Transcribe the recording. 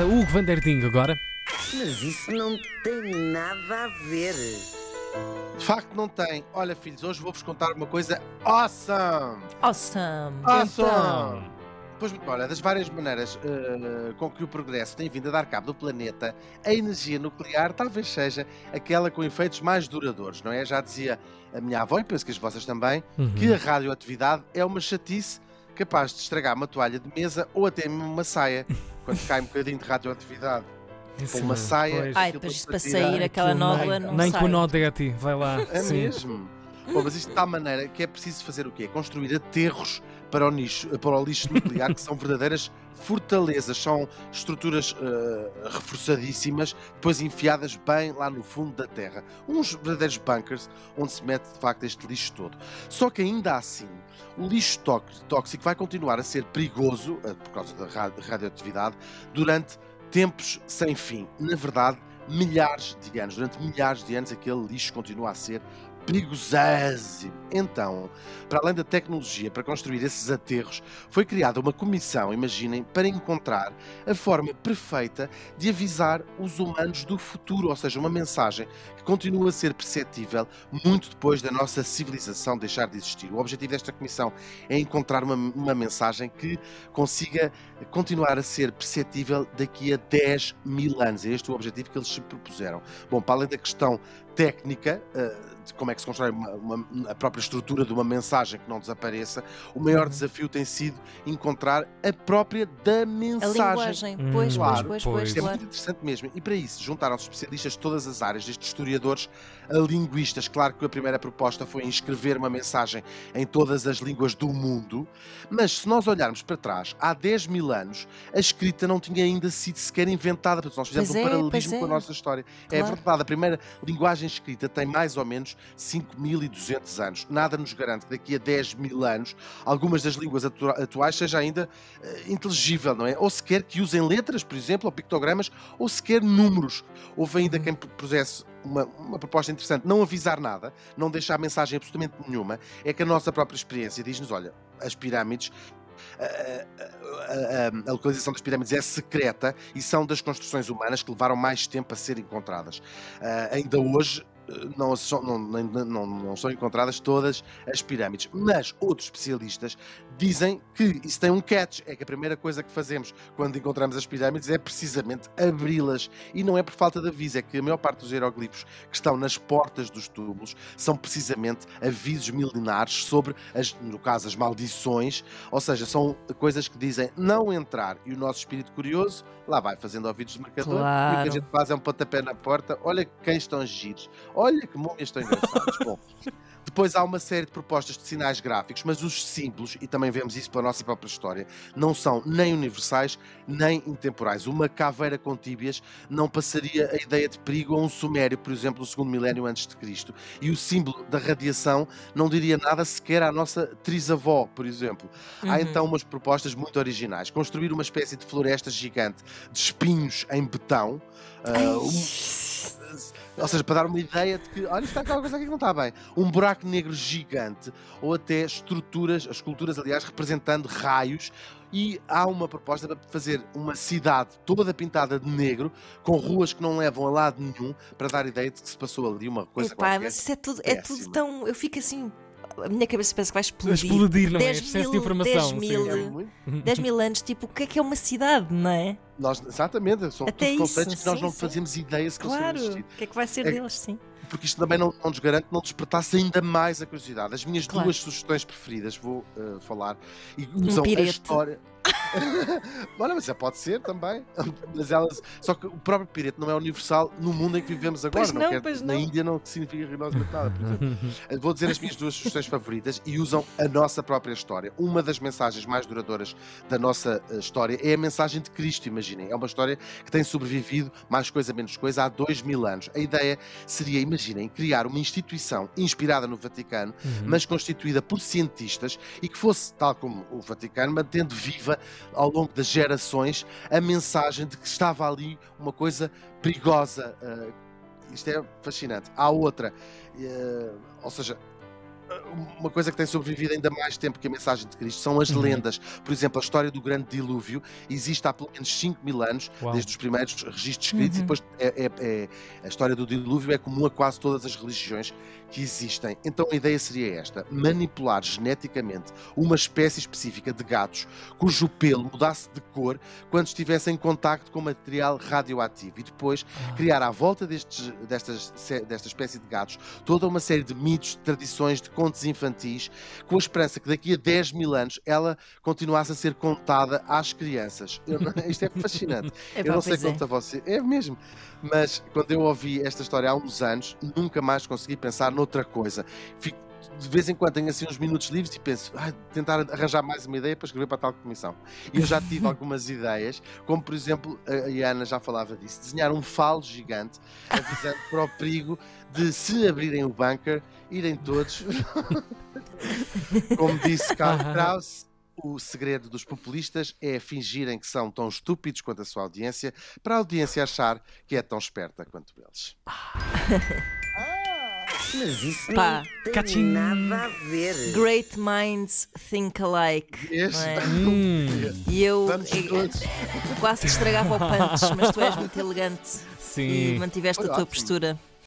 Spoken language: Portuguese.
planeta. Hugo Van der Ding agora. Mas isso não tem nada a ver. De facto, não tem. Olha, filhos, hoje vou-vos contar uma coisa awesome! Awesome. Awesome! Pois muito bem, olha, das várias maneiras eh, com que o progresso tem vindo a dar cabo do planeta, a energia nuclear talvez seja aquela com efeitos mais duradouros, não é? Já dizia a minha avó, e penso que as vossas também, Uhum. que a radioatividade é uma chatice capaz de estragar uma toalha de mesa ou até mesmo uma saia, quando cai um bocadinho de radioatividade. Isso uma mesmo, saia. pois. Ai, depois para sair aquela nódoa nem, não Nem sai. com o Nodete, vai lá. É Sim. mesmo? Bom, mas isto de tal maneira que é preciso fazer o quê? Construir aterros para o, nicho, para o lixo nuclear, que são verdadeiras fortalezas, são estruturas eh, reforçadíssimas, depois enfiadas bem lá no fundo da terra. Uns verdadeiros bunkers onde se mete de facto este lixo todo. Só que ainda assim, o lixo tó- tóxico vai continuar a ser perigoso, eh, por causa da ra- radioatividade, durante tempos sem fim. Na verdade, milhares de anos. Durante milhares de anos, aquele lixo continua a ser perigosíssimo. Então, para além da tecnologia para construir esses aterros, foi criada uma comissão, imaginem, para encontrar a forma perfeita de avisar os humanos do futuro, ou seja, uma mensagem que continua a ser perceptível muito depois da nossa civilização deixar de existir. O objetivo desta comissão é encontrar uma, uma mensagem que consiga continuar a ser perceptível daqui a 10 mil anos. É este o objetivo que eles se propuseram. Bom, para além da questão técnica, eh, de como é que se constrói uma- uma- a própria estrutura de uma mensagem que não desapareça, o maior desafio tem sido encontrar a própria da A mensagem. linguagem. Hum, Pois, claro, pois, pois, pois. pois, é claro. muito interessante mesmo. E para isso, juntaram-se especialistas de todas as áreas, desde historiadores a linguistas. Claro que a primeira proposta foi inscrever uma mensagem em todas as línguas do mundo, mas se nós olharmos para trás, há 10 mil anos, a escrita não tinha ainda sido sequer inventada, portanto, nós fizemos Pois um é, paralelismo pois com a é. nossa história. É Claro. verdade, a primeira linguagem escrita tem mais ou menos 5.200 anos. Nada nos garante que daqui a 10 mil anos algumas das línguas atu- atuais seja ainda eh, inteligível, não é? Ou sequer que usem letras, por exemplo, ou pictogramas, ou sequer números. Houve ainda Uhum. quem propusesse uma, uma proposta interessante, não avisar nada, não deixar mensagem absolutamente nenhuma, é que a nossa própria experiência diz-nos, olha, as pirâmides a, a- a- localização das pirâmides é secreta e são das construções humanas que levaram mais tempo a ser encontradas. Ah, ainda hoje não, são, não, não, não são encontradas todas as pirâmides, mas outros especialistas dizem que isso tem um catch, é que a primeira coisa que fazemos quando encontramos as pirâmides é precisamente abri-las e não é por falta de aviso, é que a maior parte dos hieroglifos que estão nas portas dos túmulos são precisamente avisos milenares sobre, as, no caso, as maldições ou seja, são coisas que dizem não entrar e o nosso espírito curioso lá vai fazendo ouvidos de marcador e o que a Claro. gente faz é um pontapé na porta. Olha que cães estão giros, olha que múmias estão engraçadas. Bom, depois há uma série de propostas de sinais gráficos, mas os símbolos, e também vemos isso pela nossa própria história, não são nem universais nem intemporais. Uma caveira com tíbias não passaria a ideia de perigo a um sumério, por exemplo, no segundo milénio antes de Cristo. E o símbolo da radiação não diria nada sequer à nossa trisavó, por exemplo. Há Uhum. então umas propostas muito originais. Construir uma espécie de floresta gigante de espinhos em betão. um- ou seja, para dar uma ideia de que, olha, está aquela coisa aqui que não está bem. Um buraco negro gigante, ou até estruturas, as esculturas, aliás, representando raios. E há uma proposta para fazer uma cidade toda pintada de negro, com ruas que não levam a lado nenhum, para dar ideia de que se passou ali uma coisa Epá, qualquer. mas isso é tudo, é tudo tão. Eu fico assim. A minha cabeça pensa que vai explodir. explodir, não é? 10 Excesso de mil- informação. 10 sim. mil. É muito 10 mil anos, tipo, o que é que é uma cidade, não é? Nós, exatamente, são Até tudo isso, conceitos que nós sim, não sim. fazemos ideia se Claro. conseguem existir. O que é que vai ser É- deles, sim. Porque isto também não, não nos garante não despertasse ainda mais a curiosidade. As minhas Claro. duas sugestões preferidas, vou eh, falar, e usam a pirete. história. Olha, mas já pode ser também. Mas elas... Só que o próprio pirete não é universal no mundo em que vivemos agora. Pois não, quer- pois Na não. Índia não significa rigorosamente nada, por exemplo. Eh, Vou dizer as minhas duas sugestões favoritas e usam a nossa própria história. Uma das mensagens mais duradouras da nossa eh, história é a mensagem de Cristo, imaginem. É uma história que tem sobrevivido, mais coisa menos coisa, há dois mil anos. A ideia seria, imaginem, criar uma instituição inspirada no Vaticano, Uhum. mas constituída por cientistas e que fosse, tal como o Vaticano, mantendo viva ao longo das gerações a mensagem de que estava ali uma coisa perigosa. eh, isto é fascinante. Há outra, eh, ou seja, uma coisa que tem sobrevivido ainda mais tempo que a mensagem de Cristo são as Uhum. lendas. Por exemplo, a história do grande dilúvio existe há pelo menos 5 mil anos, Uau. desde os primeiros registros escritos, e depois é- é- é- a história do dilúvio é comum a quase todas as religiões que existem. Então a ideia seria esta: manipular geneticamente uma espécie específica de gatos cujo pelo mudasse de cor quando estivesse em contacto com material radioativo e depois Ah. criar à volta destes, destas, desta espécie de gatos toda uma série de mitos, de tradições, de contos infantis, com a esperança que daqui a 10 mil anos ela continuasse a ser contada às crianças. Eu isto é fascinante. É Eu não sei pois é. quanto a você. É mesmo. Mas quando eu ouvi esta história há uns anos, nunca mais consegui pensar noutra coisa. Fico, de vez em quando tenho assim uns minutos livres e penso, ah, tentar arranjar mais uma ideia para escrever para tal comissão. E eu já tive algumas ideias, como por exemplo, a Ana já falava disso, desenhar um falo gigante avisando para o perigo de se abrirem o bunker, irem todos. como disse Karl. Kraus, o segredo dos populistas é fingirem que são tão estúpidos quanto a sua audiência, para a audiência achar que é tão esperta quanto eles. Mas isso Pá, não tem cachim. nada a ver. Great minds think alike. Este- não é? Hum, E eu Vamos eh, todos. quase te estragava o punch, mas tu és muito elegante sim. e mantiveste a tua ótimo. postura.